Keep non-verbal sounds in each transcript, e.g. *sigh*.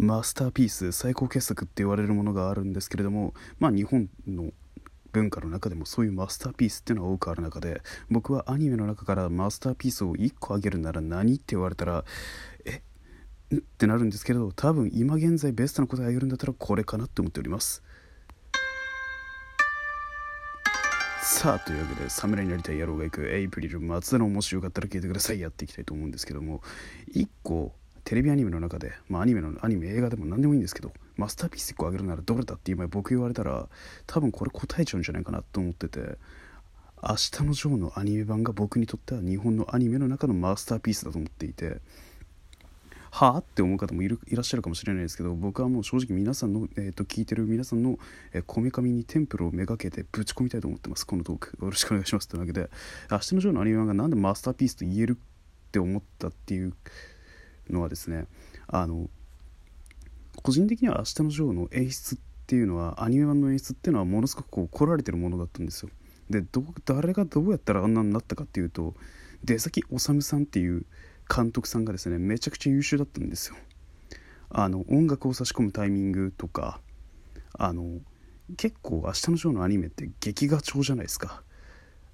マスターピース最高傑作って言われるものがあるんですけれどもまあ日本の文化の中でもそういうマスターピースっていうのは多くある中で僕はアニメの中からマスターピースを1個あげるなら何って言われたらえ？ってなるんですけど多分今現在ベストな答えあげるんだったらこれかなって思っております。さあというわけで侍になりたい野郎が行くエイプリル松田のもしよかったら聞いてください。やっていきたいと思うんですけども1個テレビアニメの中で、まあ、アニメのアニメ映画でも何でもいいんですけどマスターピース1個あげるならどれだって今僕言われたら多分これ答えちゃうんじゃないかなと思ってて明日のジョーのアニメ版が僕にとっては日本のアニメの中のマスターピースだと思っていてはあって思う方もいるいらっしゃるかもしれないですけど僕はもう正直皆さんの、えー、と聞いてる皆さんのこめかみにテンプルをめがけてぶち込みたいと思ってますこのトーク。よろしくお願いしますというわけで明日のジョーのアニメ版がなんでマスターピースと言えるって思ったっていうのはですねあの個人的には明日のジョーの演出っていうのはアニメ版の演出っていうのはものすごくこう凝られてるものだったんですよ。で誰がどうやったらあんなになったかっていうと出崎治さんっていう監督さんがですねめちゃくちゃ優秀だったんですよ。あの音楽を差し込むタイミングとかあの結構「明日のジョー」のアニメって劇画調じゃないですか。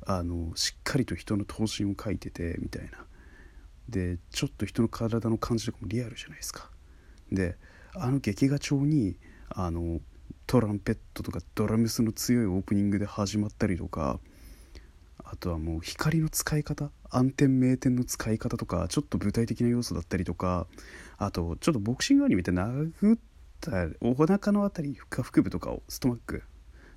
あのしっかりと人の頭身を描いててみたいな。でちょっと人の体の感じとかもリアルじゃないですか。であの劇画調にあのトランペットとかドラムスの強いオープニングで始まったりとかあとはもう光の使い方暗転明転の使い方とかちょっと具体的な要素だったりとかあとちょっとボクシングアニメって殴ったお腹の辺り下腹部とかをストマック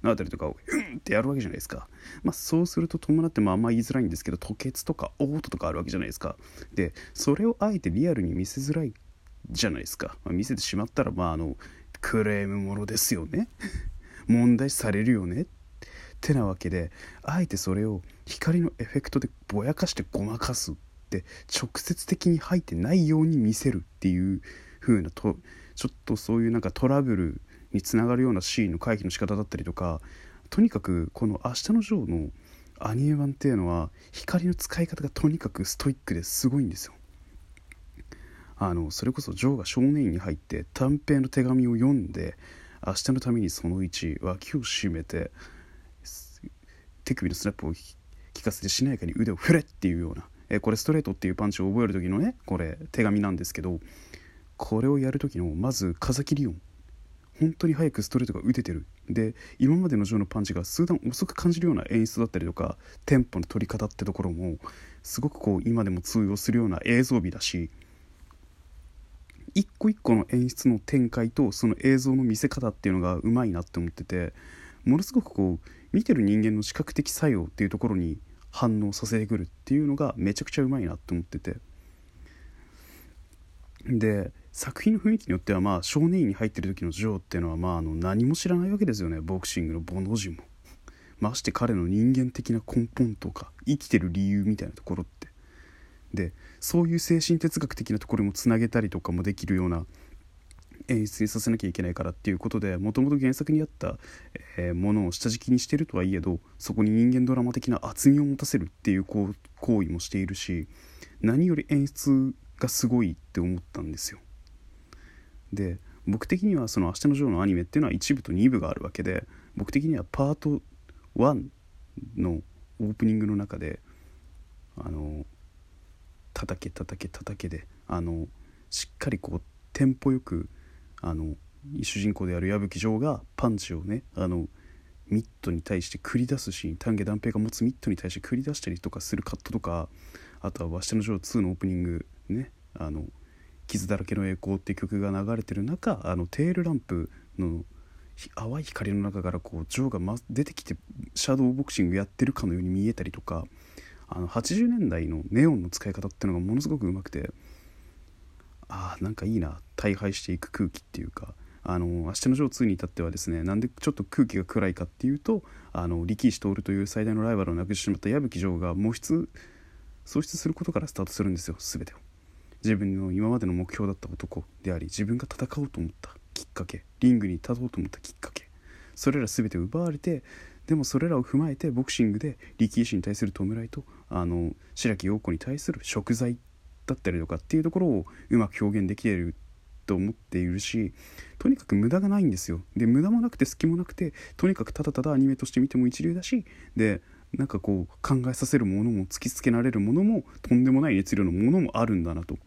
の辺りとかをうんってやるわけじゃないですか。まあそうすると伴ってもあんま言いづらいんですけど吐血とか嘔吐とかあるわけじゃないですか。でそれをあえてリアルに見せづらいじゃないですか。まあ、見せてしまったらまああのクレームものですよね。*laughs* 問題視されるよねってなわけであえてそれを光のエフェクトでぼやかしてごまかすって直接的に入ってないように見せるっていう風なとちょっとそういうなんかトラブルにつながるようなシーンの回避の仕方だったりとかとにかくこの「明日のジョー」のアニメ版っていうのは光の使い方がとにかくストイックですごいんですよ。あのそれこそジョーが少年院に入って短編の手紙を読んで明日のためにその1脇を締めて手首のスナップを効かせてしなやかに腕を振れっていうような、えこれストレートっていうパンチを覚える時のねこれ手紙なんですけどこれをやる時のまず風切り音本当に早くストレートが打ててる。で今までのジョーのパンチが数段遅く感じるような演出だったりとかテンポの取り方ってところもすごくこう今でも通用するような映像美だし一個一個の演出の展開とその映像の見せ方っていうのがうまいなって思っててものすごくこう見てる人間の視覚的作用っていうところに反応させてくるっていうのがめちゃくちゃうまいなって思ってて。で作品の雰囲気によってはまあ少年院に入ってる時のジョーっていうのはまああの何も知らないわけですよね。ボクシングのボの字も。まして彼の人間的な根本とか生きてる理由みたいなところって。でそういう精神哲学的なところもつなげたりとかもできるような演出にさせなきゃいけないからっていうことでもともと原作にあった、えー、ものを下敷きにしてるとはいえどそこに人間ドラマ的な厚みを持たせるっていう行為もしているし何より演出がすごいって思ったんですよ。で僕的にはその「明日のジョー」のアニメっていうのは1部と2部があるわけで僕的にはパート1のオープニングの中であの叩け叩け叩けであのしっかりこうテンポよくあの主人公である矢吹城がパンチをねあのミットに対して繰り出すシーン丹下断平が持つミットに対して繰り出したりとかするカットとかあとは「わしの城2」のオープニングねあの傷だらけの栄光っていう曲が流れてる中あのテールランプの淡い光の中からこうジョーが、ま、出てきてシャドーボクシングやってるかのように見えたりとかあの80年代のネオンの使い方っていうのがものすごくうまくてああなんかいいな大敗していく空気っていうかあの明日のジョー2に至ってはですねなんでちょっと空気が暗いかっていうとあの力士徹という最大のライバルを亡くしてしまった矢吹城が喪失喪失することからスタートするんですよ全てを。自分の今までの目標だった男であり自分が戦おうと思ったきっかけリングに立とうと思ったきっかけそれら全て奪われてでもそれらを踏まえてボクシングで力士に対する弔いとあの白木陽子に対する贖罪だったりとかっていうところをうまく表現できていると思っているしとにかく無駄がないんですよ。で無駄もなくて隙もなくてとにかくただただアニメとして見ても一流だしでなんかこう考えさせるものも突きつけられるものもとんでもない熱量のものもあるんだなと。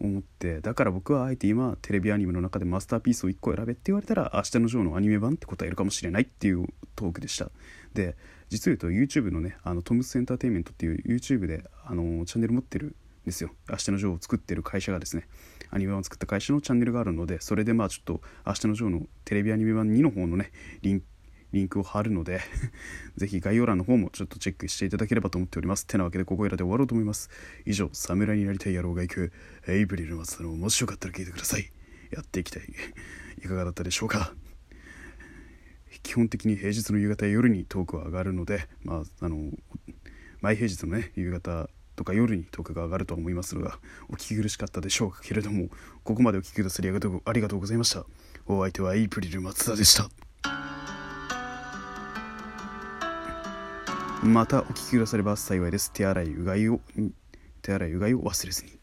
思ってだから僕はあえて今テレビアニメの中でマスターピースを1個選べって言われたら「明日のジョー」のアニメ版って答えるかもしれないっていうトークでした。で実を言うと YouTube のねあのトムスエンターテインメントっていう YouTube であのチャンネル持ってるんですよ。明日のジョーを作ってる会社がですねアニメ版を作った会社のチャンネルがあるのでそれでまあちょっと明日のジョーのテレビアニメ版2の方のねリンリンクを貼るので *laughs* ぜひ概要欄の方もちょっとチェックしていただければと思っております。てなわけでここいらで終わろうと思います。以上、侍になりたい野郎が行くエイプリル松田のもしよかったら聞いてください。やっていきたい。*laughs* いかがだったでしょうか基本的に平日の夕方や夜にトークは上がるので、まあ、あの、毎平日のね、夕方とか夜にトークが上がると思いますが、お聞き苦しかったでしょうかけれども、ここまでお聞きくださりありがとうありがとうございました。お相手はエイプリル松田でした。またお聞きくだされば幸いです。手洗い、うがいを、手洗い、うがいを忘れずに。